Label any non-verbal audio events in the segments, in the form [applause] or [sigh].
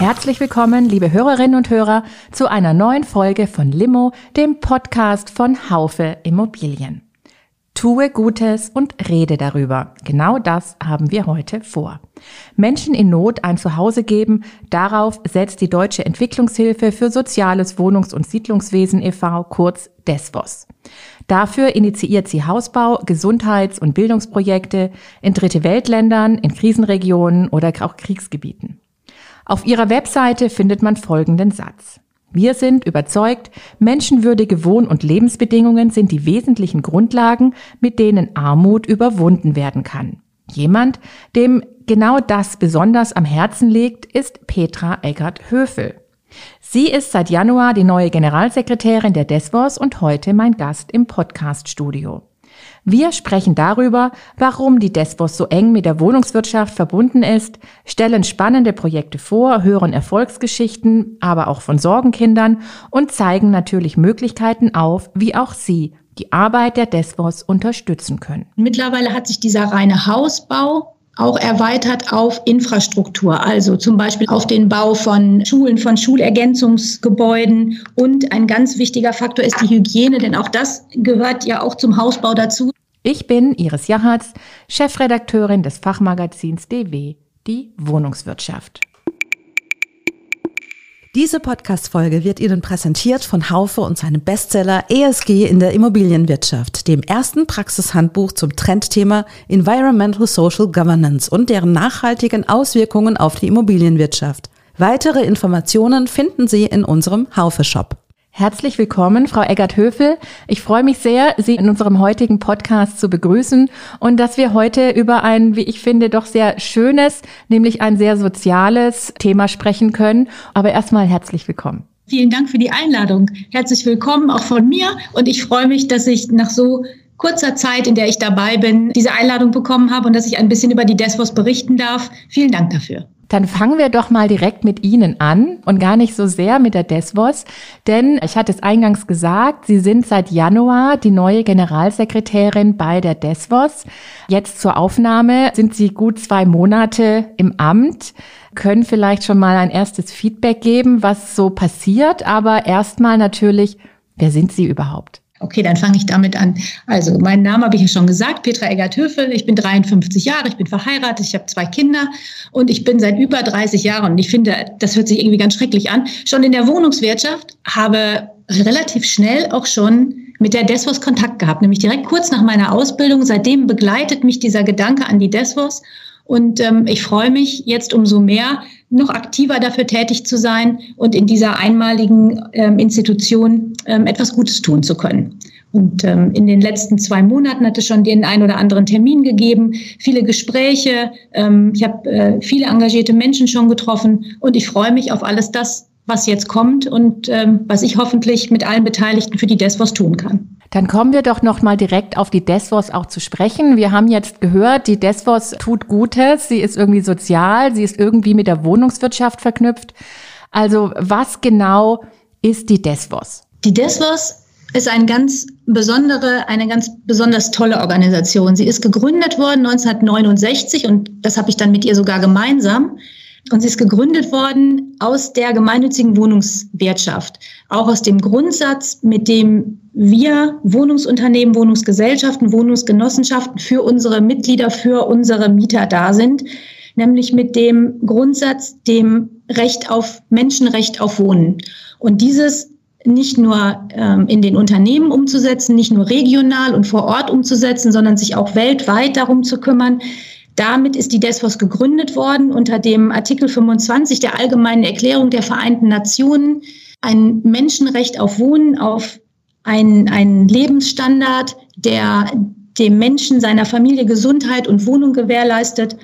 Herzlich willkommen, liebe Hörerinnen und Hörer, zu einer neuen Folge von Limo, dem Podcast von Haufe Immobilien. Tue Gutes und rede darüber. Genau das haben wir heute vor. Menschen in Not ein Zuhause geben, darauf setzt die Deutsche Entwicklungshilfe für Soziales Wohnungs- und Siedlungswesen e.V., kurz DESWOS. Dafür initiiert sie Hausbau, Gesundheits- und Bildungsprojekte in Dritte Weltländern, in Krisenregionen oder auch Kriegsgebieten. Auf ihrer Webseite findet man folgenden Satz. Wir sind überzeugt, menschenwürdige Wohn- und Lebensbedingungen sind die wesentlichen Grundlagen, mit denen Armut überwunden werden kann. Jemand, dem genau das besonders am Herzen liegt, ist Petra Eggert-Höfel. Sie ist seit Januar die neue Generalsekretärin der DESWOS und heute mein Gast im Podcaststudio. Wir sprechen darüber, warum die Desbos so eng mit der Wohnungswirtschaft verbunden ist, stellen spannende Projekte vor, hören Erfolgsgeschichten, aber auch von Sorgenkindern und zeigen natürlich Möglichkeiten auf, wie auch Sie die Arbeit der Desbos unterstützen können. Mittlerweile hat sich dieser reine Hausbau auch erweitert auf Infrastruktur, also zum Beispiel auf den Bau von Schulen, von Schulergänzungsgebäuden. Und ein ganz wichtiger Faktor ist die Hygiene, denn auch das gehört ja auch zum Hausbau dazu. Ich bin Iris Jahatz, Chefredakteurin des Fachmagazins DW, die Wohnungswirtschaft. Diese Podcast-Folge wird Ihnen präsentiert von Haufe und seinem Bestseller ESG in der Immobilienwirtschaft, dem ersten Praxishandbuch zum Trendthema Environmental Social Governance und deren nachhaltigen Auswirkungen auf die Immobilienwirtschaft. Weitere Informationen finden Sie in unserem Haufe-Shop. Herzlich willkommen, Frau Eggert-Höfel. Ich freue mich sehr, Sie in unserem heutigen Podcast zu begrüßen und dass wir heute über ein, wie ich finde, doch sehr schönes, nämlich ein sehr soziales Thema sprechen können. Aber erstmal herzlich willkommen. Vielen Dank für die Einladung. Herzlich willkommen auch von mir und ich freue mich, dass ich nach so kurzer Zeit, in der ich dabei bin, diese Einladung bekommen habe und dass ich ein bisschen über die Desvos berichten darf. Vielen Dank dafür. Dann fangen wir doch mal direkt mit Ihnen an und gar nicht so sehr mit der Desvos, denn ich hatte es eingangs gesagt, Sie sind seit Januar die neue Generalsekretärin bei der Desvos. Jetzt zur Aufnahme sind Sie gut zwei Monate im Amt, können vielleicht schon mal ein erstes Feedback geben, was so passiert, aber erstmal natürlich, wer sind Sie überhaupt? Okay, dann fange ich damit an. Also, meinen Namen habe ich ja schon gesagt, Petra Eggert-Höfel. Ich bin 53 Jahre, ich bin verheiratet, ich habe zwei Kinder und ich bin seit über 30 Jahren, und ich finde, das hört sich irgendwie ganz schrecklich an, schon in der Wohnungswirtschaft, habe relativ schnell auch schon mit der Desvos Kontakt gehabt, nämlich direkt kurz nach meiner Ausbildung. Seitdem begleitet mich dieser Gedanke an die Desvos und ähm, ich freue mich jetzt umso mehr, noch aktiver dafür tätig zu sein und in dieser einmaligen ähm, Institution ähm, etwas Gutes tun zu können. Und ähm, in den letzten zwei Monaten hat es schon den einen oder anderen Termin gegeben, viele Gespräche. Ähm, ich habe äh, viele engagierte Menschen schon getroffen und ich freue mich auf alles das, was jetzt kommt und ähm, was ich hoffentlich mit allen Beteiligten für die DESVOS tun kann. Dann kommen wir doch noch mal direkt auf die Desvos auch zu sprechen. Wir haben jetzt gehört, die Desvos tut Gutes, sie ist irgendwie sozial, sie ist irgendwie mit der Wohnungswirtschaft verknüpft. Also was genau ist die Desvos? Die Desvos ist eine ganz besondere, eine ganz besonders tolle Organisation. Sie ist gegründet worden 1969 und das habe ich dann mit ihr sogar gemeinsam. Und sie ist gegründet worden aus der gemeinnützigen Wohnungswirtschaft. Auch aus dem Grundsatz, mit dem wir Wohnungsunternehmen, Wohnungsgesellschaften, Wohnungsgenossenschaften für unsere Mitglieder, für unsere Mieter da sind, nämlich mit dem Grundsatz, dem Recht auf Menschenrecht auf Wohnen. Und dieses nicht nur ähm, in den Unternehmen umzusetzen, nicht nur regional und vor Ort umzusetzen, sondern sich auch weltweit darum zu kümmern. Damit ist die DESFOS gegründet worden unter dem Artikel 25 der Allgemeinen Erklärung der Vereinten Nationen. Ein Menschenrecht auf Wohnen, auf ein, ein Lebensstandard, der dem Menschen, seiner Familie Gesundheit und Wohnung gewährleistet,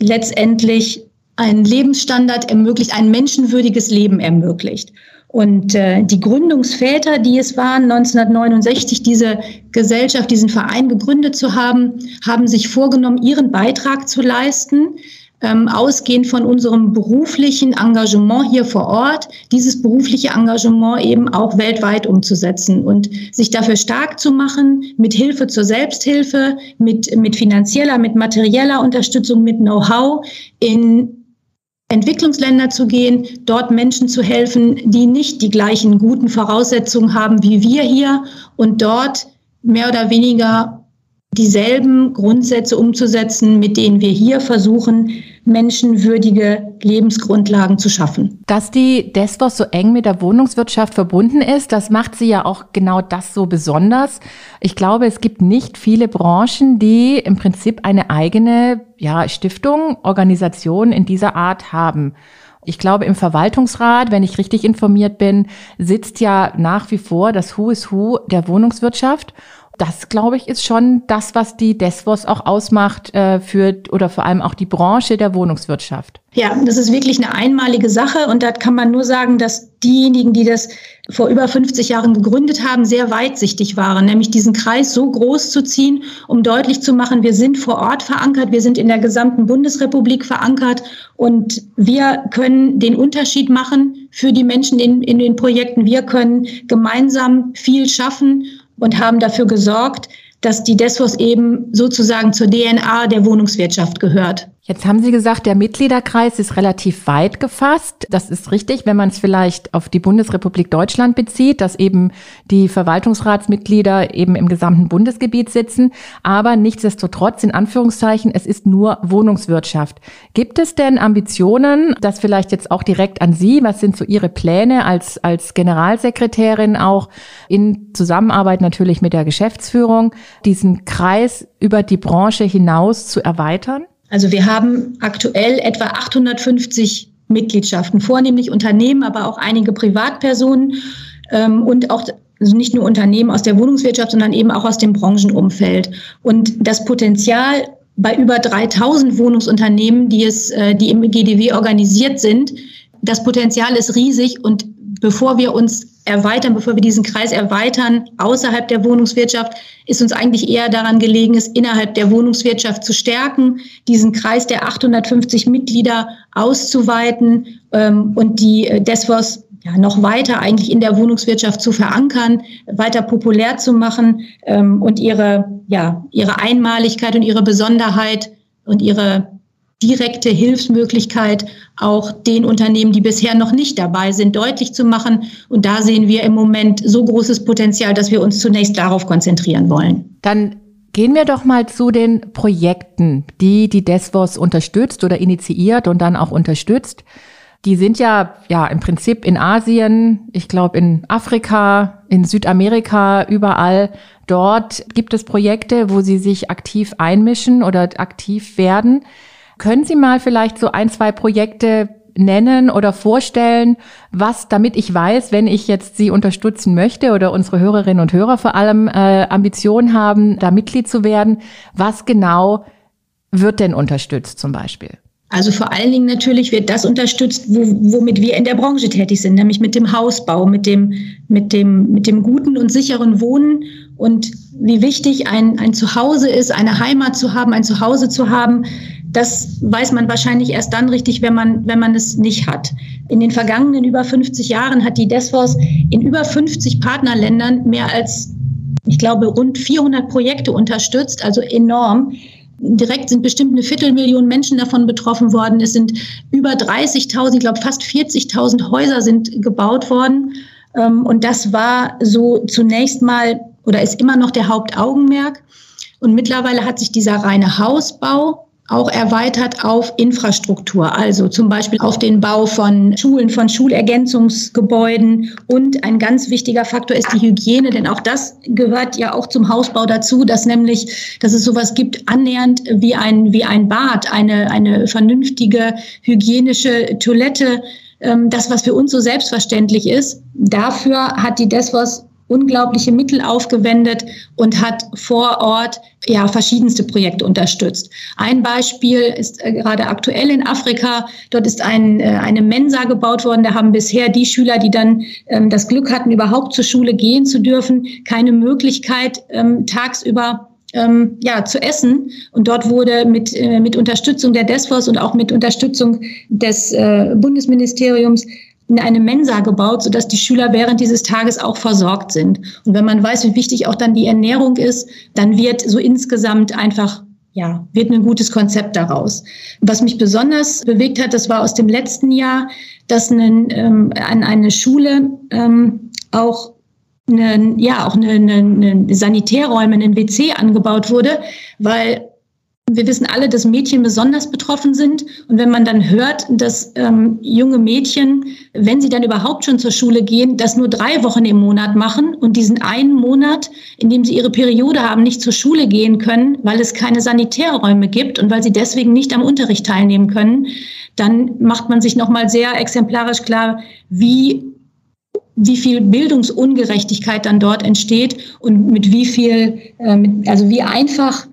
letztendlich einen Lebensstandard ermöglicht, ein menschenwürdiges Leben ermöglicht. Und äh, die Gründungsväter, die es waren, 1969 diese Gesellschaft, diesen Verein gegründet zu haben, haben sich vorgenommen, ihren Beitrag zu leisten, ähm, ausgehend von unserem beruflichen Engagement hier vor Ort, dieses berufliche Engagement eben auch weltweit umzusetzen und sich dafür stark zu machen, mit Hilfe zur Selbsthilfe, mit, mit finanzieller, mit materieller Unterstützung, mit Know-how in Entwicklungsländer zu gehen, dort Menschen zu helfen, die nicht die gleichen guten Voraussetzungen haben wie wir hier und dort mehr oder weniger dieselben Grundsätze umzusetzen, mit denen wir hier versuchen, menschenwürdige Lebensgrundlagen zu schaffen. Dass die Desvos so eng mit der Wohnungswirtschaft verbunden ist, das macht sie ja auch genau das so besonders. Ich glaube, es gibt nicht viele Branchen, die im Prinzip eine eigene ja, Stiftung, Organisation in dieser Art haben. Ich glaube, im Verwaltungsrat, wenn ich richtig informiert bin, sitzt ja nach wie vor das Who is Who der Wohnungswirtschaft das, glaube ich, ist schon das, was die Desvos auch ausmacht äh, für oder vor allem auch die Branche der Wohnungswirtschaft. Ja, das ist wirklich eine einmalige Sache und da kann man nur sagen, dass diejenigen, die das vor über 50 Jahren gegründet haben, sehr weitsichtig waren, nämlich diesen Kreis so groß zu ziehen, um deutlich zu machen, wir sind vor Ort verankert, wir sind in der gesamten Bundesrepublik verankert und wir können den Unterschied machen für die Menschen in, in den Projekten. Wir können gemeinsam viel schaffen und haben dafür gesorgt, dass die Desvos eben sozusagen zur DNA der Wohnungswirtschaft gehört. Jetzt haben Sie gesagt, der Mitgliederkreis ist relativ weit gefasst. Das ist richtig, wenn man es vielleicht auf die Bundesrepublik Deutschland bezieht, dass eben die Verwaltungsratsmitglieder eben im gesamten Bundesgebiet sitzen. Aber nichtsdestotrotz, in Anführungszeichen, es ist nur Wohnungswirtschaft. Gibt es denn Ambitionen, das vielleicht jetzt auch direkt an Sie, was sind so Ihre Pläne als, als Generalsekretärin auch in Zusammenarbeit natürlich mit der Geschäftsführung, diesen Kreis über die Branche hinaus zu erweitern? Also wir haben aktuell etwa 850 Mitgliedschaften, vornehmlich Unternehmen, aber auch einige Privatpersonen ähm, und auch also nicht nur Unternehmen aus der Wohnungswirtschaft, sondern eben auch aus dem Branchenumfeld. Und das Potenzial bei über 3000 Wohnungsunternehmen, die es, äh, die im GDW organisiert sind, das Potenzial ist riesig und bevor wir uns erweitern, bevor wir diesen Kreis erweitern außerhalb der Wohnungswirtschaft, ist uns eigentlich eher daran gelegen, es innerhalb der Wohnungswirtschaft zu stärken, diesen Kreis der 850 Mitglieder auszuweiten ähm, und die äh, Desvos ja, noch weiter eigentlich in der Wohnungswirtschaft zu verankern, weiter populär zu machen ähm, und ihre, ja, ihre Einmaligkeit und ihre Besonderheit und ihre direkte Hilfsmöglichkeit auch den Unternehmen, die bisher noch nicht dabei sind, deutlich zu machen. Und da sehen wir im Moment so großes Potenzial, dass wir uns zunächst darauf konzentrieren wollen. Dann gehen wir doch mal zu den Projekten, die die Desvos unterstützt oder initiiert und dann auch unterstützt. Die sind ja, ja, im Prinzip in Asien, ich glaube in Afrika, in Südamerika, überall. Dort gibt es Projekte, wo sie sich aktiv einmischen oder aktiv werden. Können Sie mal vielleicht so ein, zwei Projekte nennen oder vorstellen, was, damit ich weiß, wenn ich jetzt Sie unterstützen möchte oder unsere Hörerinnen und Hörer vor allem äh, Ambitionen haben, da Mitglied zu werden, was genau wird denn unterstützt zum Beispiel? Also vor allen Dingen natürlich wird das unterstützt, wo, womit wir in der Branche tätig sind, nämlich mit dem Hausbau, mit dem, mit dem, mit dem guten und sicheren Wohnen und wie wichtig ein, ein Zuhause ist, eine Heimat zu haben, ein Zuhause zu haben, das weiß man wahrscheinlich erst dann richtig, wenn man, wenn man es nicht hat. In den vergangenen über 50 Jahren hat die Desvos in über 50 Partnerländern mehr als, ich glaube, rund 400 Projekte unterstützt, also enorm. Direkt sind bestimmt eine Viertelmillion Menschen davon betroffen worden. Es sind über 30.000, ich glaube fast 40.000 Häuser sind gebaut worden. Ähm, und das war so zunächst mal oder ist immer noch der Hauptaugenmerk. Und mittlerweile hat sich dieser reine Hausbau auch erweitert auf Infrastruktur, also zum Beispiel auf den Bau von Schulen, von Schulergänzungsgebäuden. Und ein ganz wichtiger Faktor ist die Hygiene, denn auch das gehört ja auch zum Hausbau dazu, dass nämlich, dass es sowas gibt, annähernd wie ein, wie ein Bad, eine, eine vernünftige hygienische Toilette. Ähm, das, was für uns so selbstverständlich ist, dafür hat die Desvos unglaubliche Mittel aufgewendet und hat vor Ort ja verschiedenste Projekte unterstützt. Ein Beispiel ist äh, gerade aktuell in Afrika. Dort ist ein, äh, eine Mensa gebaut worden. Da haben bisher die Schüler, die dann ähm, das Glück hatten, überhaupt zur Schule gehen zu dürfen, keine Möglichkeit ähm, tagsüber ähm, ja, zu essen. Und dort wurde mit, äh, mit Unterstützung der DESFOS und auch mit Unterstützung des äh, Bundesministeriums in eine Mensa gebaut, sodass die Schüler während dieses Tages auch versorgt sind. Und wenn man weiß, wie wichtig auch dann die Ernährung ist, dann wird so insgesamt einfach ja, wird ein gutes Konzept daraus. Was mich besonders bewegt hat, das war aus dem letzten Jahr, dass eine, ähm, an eine Schule ähm, auch eine, ja, auch eine, eine, Sanitärräume, ein WC angebaut wurde, weil wir wissen alle, dass Mädchen besonders betroffen sind. Und wenn man dann hört, dass ähm, junge Mädchen, wenn sie dann überhaupt schon zur Schule gehen, das nur drei Wochen im Monat machen und diesen einen Monat, in dem sie ihre Periode haben, nicht zur Schule gehen können, weil es keine Sanitärräume gibt und weil sie deswegen nicht am Unterricht teilnehmen können, dann macht man sich nochmal sehr exemplarisch klar, wie wie viel Bildungsungerechtigkeit dann dort entsteht und mit wie viel, äh, also wie einfach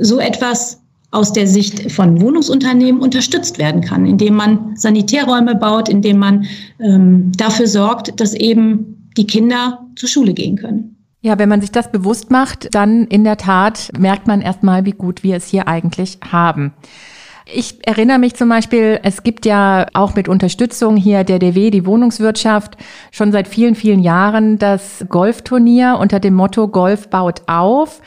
so etwas aus der Sicht von Wohnungsunternehmen unterstützt werden kann, indem man Sanitärräume baut, indem man ähm, dafür sorgt, dass eben die Kinder zur Schule gehen können. Ja, wenn man sich das bewusst macht, dann in der Tat merkt man erstmal, wie gut wir es hier eigentlich haben. Ich erinnere mich zum Beispiel, es gibt ja auch mit Unterstützung hier der DW, die Wohnungswirtschaft, schon seit vielen, vielen Jahren das Golfturnier unter dem Motto Golf baut auf.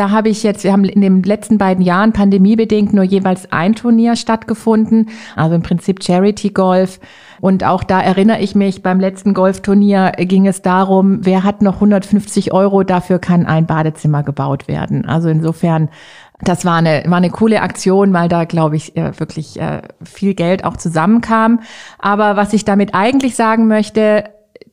Da habe ich jetzt, wir haben in den letzten beiden Jahren pandemiebedingt nur jeweils ein Turnier stattgefunden, also im Prinzip Charity Golf. Und auch da erinnere ich mich, beim letzten Golfturnier ging es darum, wer hat noch 150 Euro, dafür kann ein Badezimmer gebaut werden. Also insofern, das war eine, war eine coole Aktion, weil da, glaube ich, äh, wirklich äh, viel Geld auch zusammenkam. Aber was ich damit eigentlich sagen möchte,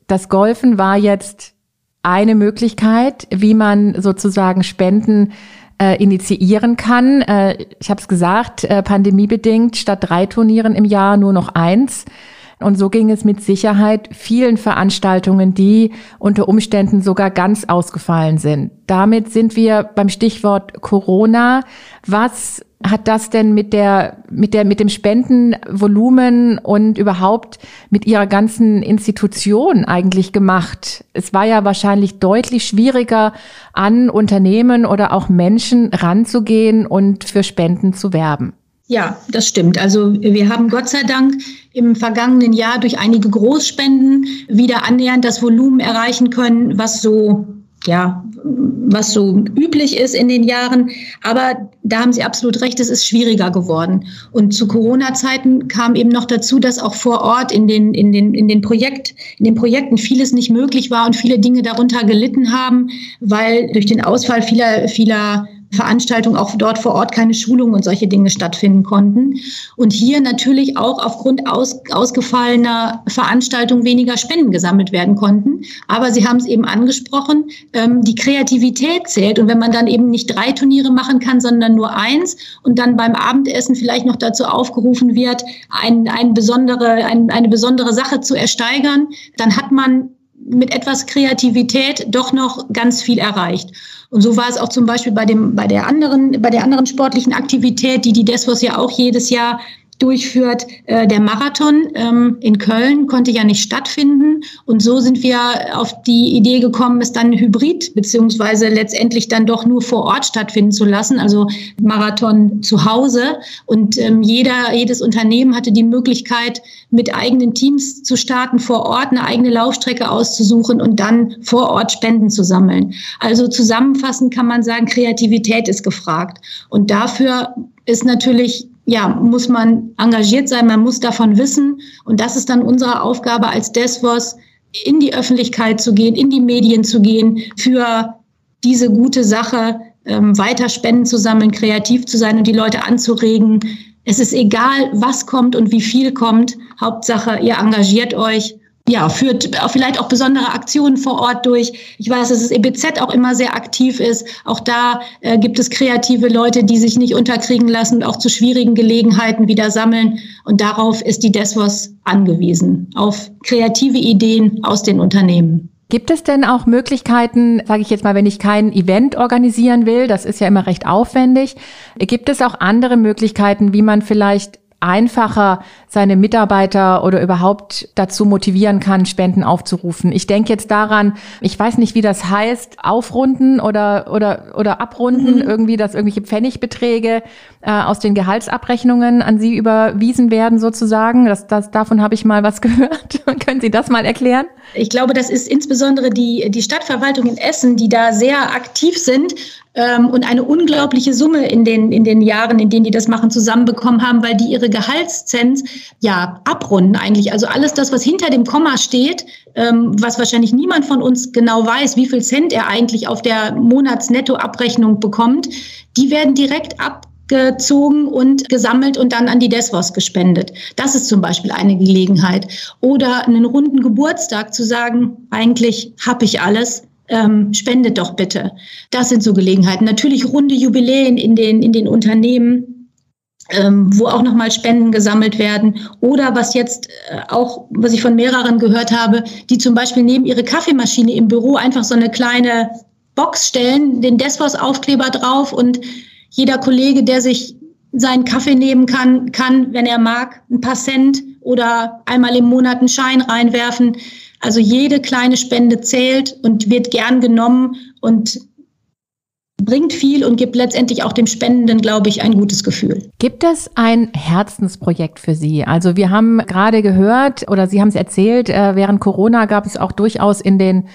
das Golfen war jetzt eine Möglichkeit, wie man sozusagen Spenden äh, initiieren kann. Äh, ich habe es gesagt, äh, pandemiebedingt statt drei Turnieren im Jahr nur noch eins. Und so ging es mit Sicherheit vielen Veranstaltungen, die unter Umständen sogar ganz ausgefallen sind. Damit sind wir beim Stichwort Corona. Was hat das denn mit der, mit der, mit dem Spendenvolumen und überhaupt mit ihrer ganzen Institution eigentlich gemacht? Es war ja wahrscheinlich deutlich schwieriger, an Unternehmen oder auch Menschen ranzugehen und für Spenden zu werben. Ja, das stimmt. Also wir haben Gott sei Dank im vergangenen Jahr durch einige Großspenden wieder annähernd das Volumen erreichen können, was so ja, was so üblich ist in den Jahren. Aber da haben Sie absolut recht, es ist schwieriger geworden. Und zu Corona-Zeiten kam eben noch dazu, dass auch vor Ort in den, in den, in den Projekt, in den Projekten vieles nicht möglich war und viele Dinge darunter gelitten haben, weil durch den Ausfall vieler, vieler Veranstaltungen auch dort vor Ort keine Schulungen und solche Dinge stattfinden konnten. Und hier natürlich auch aufgrund aus, ausgefallener Veranstaltungen weniger Spenden gesammelt werden konnten. Aber Sie haben es eben angesprochen, ähm, die Kreativität zählt. Und wenn man dann eben nicht drei Turniere machen kann, sondern nur eins und dann beim Abendessen vielleicht noch dazu aufgerufen wird, ein, ein besondere, ein, eine besondere Sache zu ersteigern, dann hat man mit etwas Kreativität doch noch ganz viel erreicht. Und so war es auch zum Beispiel bei dem, bei der anderen, bei der anderen sportlichen Aktivität, die die Desvos ja auch jedes Jahr durchführt. Äh, der Marathon ähm, in Köln konnte ja nicht stattfinden. Und so sind wir auf die Idee gekommen, es dann hybrid beziehungsweise letztendlich dann doch nur vor Ort stattfinden zu lassen, also Marathon zu Hause. Und ähm, jeder, jedes Unternehmen hatte die Möglichkeit, mit eigenen Teams zu starten, vor Ort eine eigene Laufstrecke auszusuchen und dann vor Ort Spenden zu sammeln. Also zusammenfassend kann man sagen, Kreativität ist gefragt. Und dafür ist natürlich ja, muss man engagiert sein, man muss davon wissen. Und das ist dann unsere Aufgabe als DESVOS, in die Öffentlichkeit zu gehen, in die Medien zu gehen, für diese gute Sache ähm, weiter Spenden zu sammeln, kreativ zu sein und die Leute anzuregen. Es ist egal, was kommt und wie viel kommt. Hauptsache, ihr engagiert euch ja, führt vielleicht auch besondere Aktionen vor Ort durch. Ich weiß, dass das EBZ auch immer sehr aktiv ist. Auch da äh, gibt es kreative Leute, die sich nicht unterkriegen lassen und auch zu schwierigen Gelegenheiten wieder sammeln. Und darauf ist die Desvos angewiesen, auf kreative Ideen aus den Unternehmen. Gibt es denn auch Möglichkeiten, sage ich jetzt mal, wenn ich kein Event organisieren will, das ist ja immer recht aufwendig, gibt es auch andere Möglichkeiten, wie man vielleicht einfacher seine Mitarbeiter oder überhaupt dazu motivieren kann, Spenden aufzurufen. Ich denke jetzt daran, ich weiß nicht, wie das heißt, aufrunden oder oder oder abrunden, mhm. irgendwie, dass irgendwelche Pfennigbeträge äh, aus den Gehaltsabrechnungen an Sie überwiesen werden sozusagen. Das, das davon habe ich mal was [laughs] gehört. Können Sie das mal erklären? Ich glaube, das ist insbesondere die die Stadtverwaltung in Essen, die da sehr aktiv sind ähm, und eine unglaubliche Summe in den, in den Jahren, in denen die das machen, zusammenbekommen haben, weil die ihre Gehaltszens ja abrunden eigentlich. Also alles das, was hinter dem Komma steht, ähm, was wahrscheinlich niemand von uns genau weiß, wie viel Cent er eigentlich auf der Monatsnettoabrechnung bekommt, die werden direkt abgezogen und gesammelt und dann an die Desvos gespendet. Das ist zum Beispiel eine Gelegenheit. Oder einen runden Geburtstag zu sagen, eigentlich habe ich alles, ähm, spendet doch bitte. Das sind so Gelegenheiten. Natürlich runde Jubiläen in den, in den Unternehmen, ähm, wo auch nochmal Spenden gesammelt werden. Oder was jetzt äh, auch, was ich von mehreren gehört habe, die zum Beispiel neben ihre Kaffeemaschine im Büro einfach so eine kleine Box stellen, den Desvos-Aufkleber drauf und jeder Kollege, der sich seinen Kaffee nehmen kann, kann, wenn er mag, ein paar Cent oder einmal im Monat einen Schein reinwerfen. Also jede kleine Spende zählt und wird gern genommen und bringt viel und gibt letztendlich auch dem Spendenden, glaube ich, ein gutes Gefühl. Gibt es ein Herzensprojekt für Sie? Also wir haben gerade gehört oder Sie haben es erzählt, äh, während Corona gab es auch durchaus in den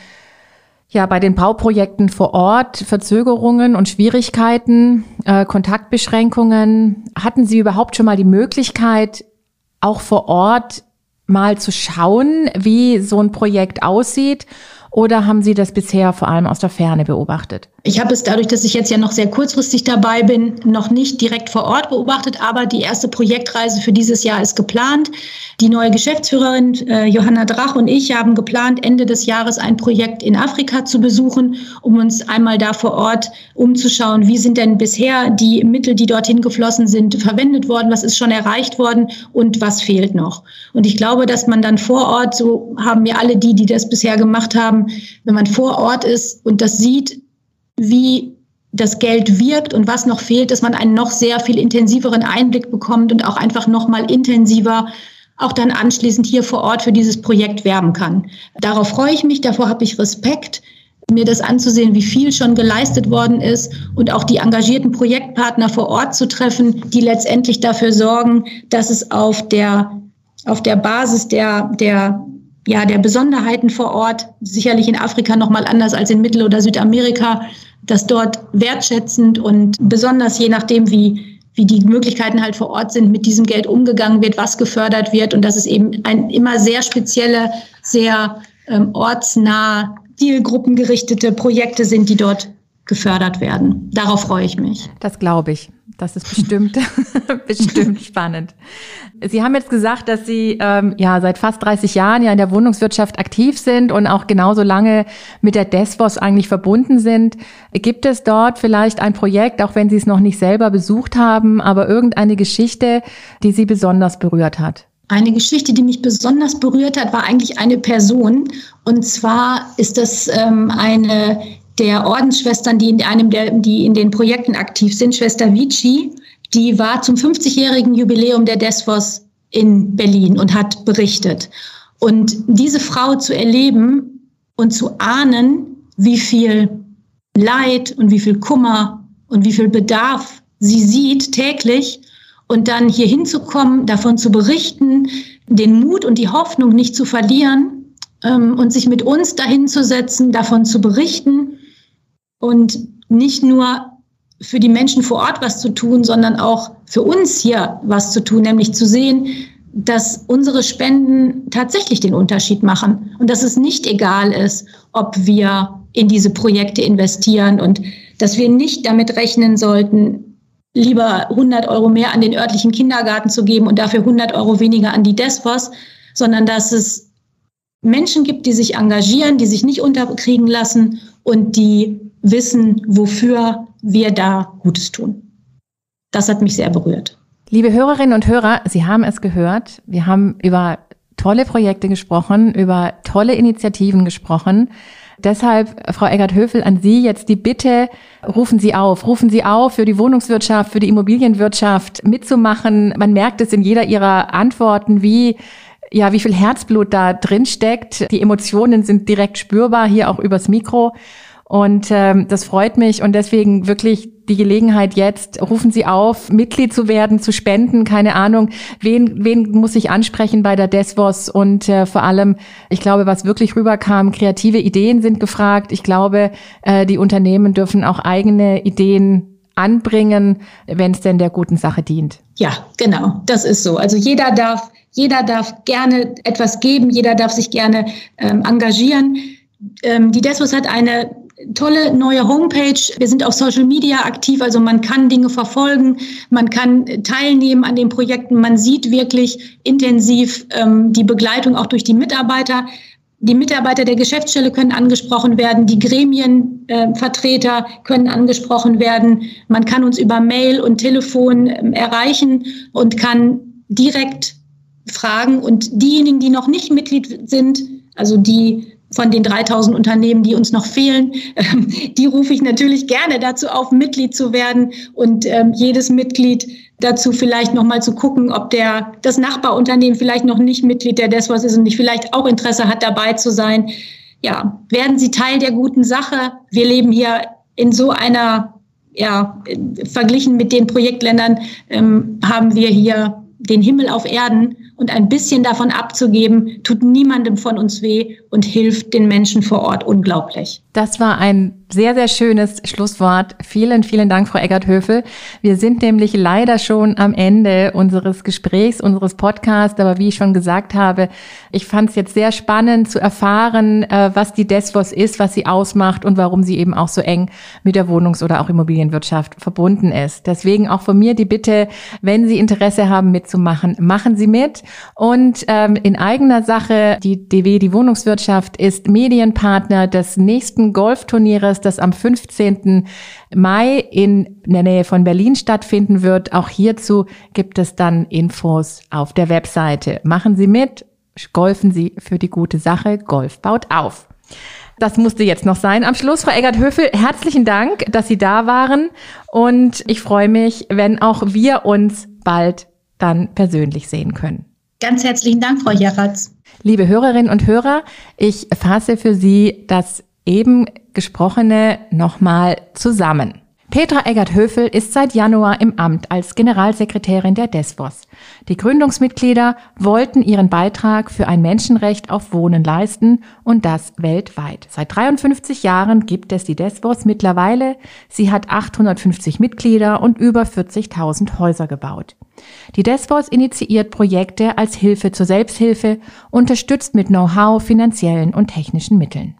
ja, bei den Bauprojekten vor Ort Verzögerungen und Schwierigkeiten, äh, Kontaktbeschränkungen. Hatten Sie überhaupt schon mal die Möglichkeit, auch vor Ort mal zu schauen, wie so ein Projekt aussieht? Oder haben Sie das bisher vor allem aus der Ferne beobachtet? Ich habe es dadurch, dass ich jetzt ja noch sehr kurzfristig dabei bin, noch nicht direkt vor Ort beobachtet, aber die erste Projektreise für dieses Jahr ist geplant. Die neue Geschäftsführerin äh, Johanna Drach und ich haben geplant, Ende des Jahres ein Projekt in Afrika zu besuchen, um uns einmal da vor Ort umzuschauen, wie sind denn bisher die Mittel, die dorthin geflossen sind, verwendet worden, was ist schon erreicht worden und was fehlt noch. Und ich glaube, dass man dann vor Ort, so haben wir alle die, die das bisher gemacht haben, wenn man vor Ort ist und das sieht, wie das Geld wirkt und was noch fehlt, dass man einen noch sehr viel intensiveren Einblick bekommt und auch einfach noch mal intensiver auch dann anschließend hier vor Ort für dieses Projekt werben kann. Darauf freue ich mich, davor habe ich Respekt, mir das anzusehen, wie viel schon geleistet worden ist und auch die engagierten Projektpartner vor Ort zu treffen, die letztendlich dafür sorgen, dass es auf der, auf der Basis der, der ja, der Besonderheiten vor Ort, sicherlich in Afrika noch mal anders als in Mittel- oder Südamerika, dass dort wertschätzend und besonders je nachdem, wie, wie die Möglichkeiten halt vor Ort sind, mit diesem Geld umgegangen wird, was gefördert wird und dass es eben ein immer sehr spezielle, sehr ähm, ortsnah, zielgruppengerichtete Projekte sind, die dort gefördert werden. Darauf freue ich mich. Das glaube ich. Das ist bestimmt, [laughs] bestimmt spannend. Sie haben jetzt gesagt, dass Sie ähm, ja seit fast 30 Jahren ja in der Wohnungswirtschaft aktiv sind und auch genauso lange mit der Desvos eigentlich verbunden sind. Gibt es dort vielleicht ein Projekt, auch wenn Sie es noch nicht selber besucht haben, aber irgendeine Geschichte, die Sie besonders berührt hat? Eine Geschichte, die mich besonders berührt hat, war eigentlich eine Person. Und zwar ist das ähm, eine der Ordensschwestern, die in einem der, die in den Projekten aktiv sind, Schwester Vici, die war zum 50-jährigen Jubiläum der Desvos in Berlin und hat berichtet. Und diese Frau zu erleben und zu ahnen, wie viel Leid und wie viel Kummer und wie viel Bedarf sie sieht täglich und dann hier hinzukommen, davon zu berichten, den Mut und die Hoffnung nicht zu verlieren ähm, und sich mit uns dahin zu setzen, davon zu berichten und nicht nur für die Menschen vor Ort was zu tun, sondern auch für uns hier was zu tun, nämlich zu sehen, dass unsere Spenden tatsächlich den Unterschied machen und dass es nicht egal ist, ob wir in diese Projekte investieren und dass wir nicht damit rechnen sollten, lieber 100 Euro mehr an den örtlichen Kindergarten zu geben und dafür 100 Euro weniger an die Desvos, sondern dass es Menschen gibt, die sich engagieren, die sich nicht unterkriegen lassen und die wissen, wofür wir da Gutes tun. Das hat mich sehr berührt. Liebe Hörerinnen und Hörer, Sie haben es gehört. Wir haben über tolle Projekte gesprochen, über tolle Initiativen gesprochen. Deshalb, Frau Eggert-Höfel, an Sie jetzt die Bitte, rufen Sie auf, rufen Sie auf, für die Wohnungswirtschaft, für die Immobilienwirtschaft mitzumachen. Man merkt es in jeder Ihrer Antworten, wie ja, wie viel Herzblut da drin steckt. Die Emotionen sind direkt spürbar, hier auch übers Mikro. Und ähm, das freut mich und deswegen wirklich die Gelegenheit jetzt, rufen Sie auf, Mitglied zu werden, zu spenden, keine Ahnung, wen, wen muss ich ansprechen bei der Desvos und äh, vor allem, ich glaube, was wirklich rüberkam, kreative Ideen sind gefragt. Ich glaube, äh, die Unternehmen dürfen auch eigene Ideen anbringen, wenn es denn der guten Sache dient. Ja, genau, das ist so. Also jeder darf, jeder darf gerne etwas geben, jeder darf sich gerne ähm, engagieren. Ähm, die Desvos hat eine tolle neue Homepage. Wir sind auf Social Media aktiv, also man kann Dinge verfolgen, man kann teilnehmen an den Projekten, man sieht wirklich intensiv ähm, die Begleitung auch durch die Mitarbeiter. Die Mitarbeiter der Geschäftsstelle können angesprochen werden, die Gremienvertreter äh, können angesprochen werden. Man kann uns über Mail und Telefon äh, erreichen und kann direkt fragen. Und diejenigen, die noch nicht Mitglied sind, also die von den 3000 Unternehmen, die uns noch fehlen, ähm, die rufe ich natürlich gerne dazu auf, Mitglied zu werden und ähm, jedes Mitglied dazu vielleicht nochmal zu gucken, ob der, das Nachbarunternehmen vielleicht noch nicht Mitglied der DESWOS ist und nicht vielleicht auch Interesse hat, dabei zu sein. Ja, werden Sie Teil der guten Sache. Wir leben hier in so einer, ja, verglichen mit den Projektländern, ähm, haben wir hier den Himmel auf Erden und ein bisschen davon abzugeben, tut niemandem von uns weh und hilft den Menschen vor Ort unglaublich. Das war ein sehr, sehr schönes Schlusswort. Vielen, vielen Dank, Frau Eckert-Höfel. Wir sind nämlich leider schon am Ende unseres Gesprächs, unseres Podcasts. Aber wie ich schon gesagt habe, ich fand es jetzt sehr spannend zu erfahren, äh, was die Desvos ist, was sie ausmacht und warum sie eben auch so eng mit der Wohnungs- oder auch Immobilienwirtschaft verbunden ist. Deswegen auch von mir die Bitte, wenn Sie Interesse haben mitzumachen, machen Sie mit. Und ähm, in eigener Sache, die DW, die Wohnungswirtschaft, ist Medienpartner des nächsten Golfturnieres das am 15. Mai in der Nähe von Berlin stattfinden wird. Auch hierzu gibt es dann Infos auf der Webseite. Machen Sie mit, golfen Sie für die gute Sache. Golf baut auf. Das musste jetzt noch sein. Am Schluss, Frau Eggert-Höfel, herzlichen Dank, dass Sie da waren. Und ich freue mich, wenn auch wir uns bald dann persönlich sehen können. Ganz herzlichen Dank, Frau Jeratz. Liebe Hörerinnen und Hörer, ich fasse für Sie das eben Gesprochene nochmal zusammen. Petra Eggert-Höfel ist seit Januar im Amt als Generalsekretärin der DESVOS. Die Gründungsmitglieder wollten ihren Beitrag für ein Menschenrecht auf Wohnen leisten und das weltweit. Seit 53 Jahren gibt es die DESVOS mittlerweile. Sie hat 850 Mitglieder und über 40.000 Häuser gebaut. Die DESVOS initiiert Projekte als Hilfe zur Selbsthilfe, unterstützt mit Know-how, finanziellen und technischen Mitteln.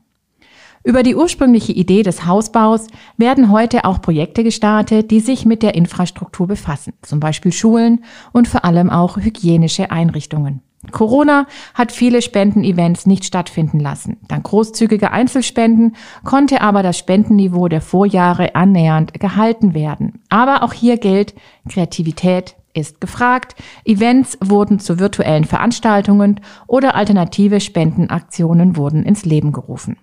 Über die ursprüngliche Idee des Hausbaus werden heute auch Projekte gestartet, die sich mit der Infrastruktur befassen, zum Beispiel Schulen und vor allem auch hygienische Einrichtungen. Corona hat viele Spendenevents nicht stattfinden lassen. Dank großzügiger Einzelspenden konnte aber das Spendenniveau der Vorjahre annähernd gehalten werden. Aber auch hier gilt, Kreativität ist gefragt. Events wurden zu virtuellen Veranstaltungen oder alternative Spendenaktionen wurden ins Leben gerufen.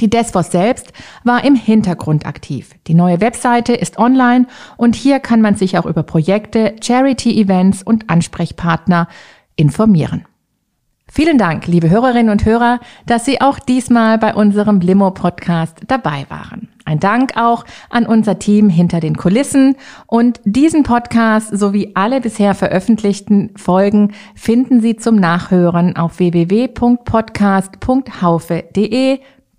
Die Desvos selbst war im Hintergrund aktiv. Die neue Webseite ist online und hier kann man sich auch über Projekte, Charity-Events und Ansprechpartner informieren. Vielen Dank, liebe Hörerinnen und Hörer, dass Sie auch diesmal bei unserem Limo-Podcast dabei waren. Ein Dank auch an unser Team hinter den Kulissen und diesen Podcast sowie alle bisher veröffentlichten Folgen finden Sie zum Nachhören auf www.podcast.haufe.de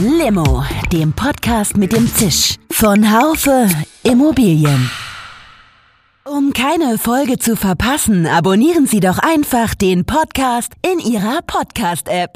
Limo, dem Podcast mit dem Zisch von Haufe Immobilien. Um keine Folge zu verpassen, abonnieren Sie doch einfach den Podcast in Ihrer Podcast-App.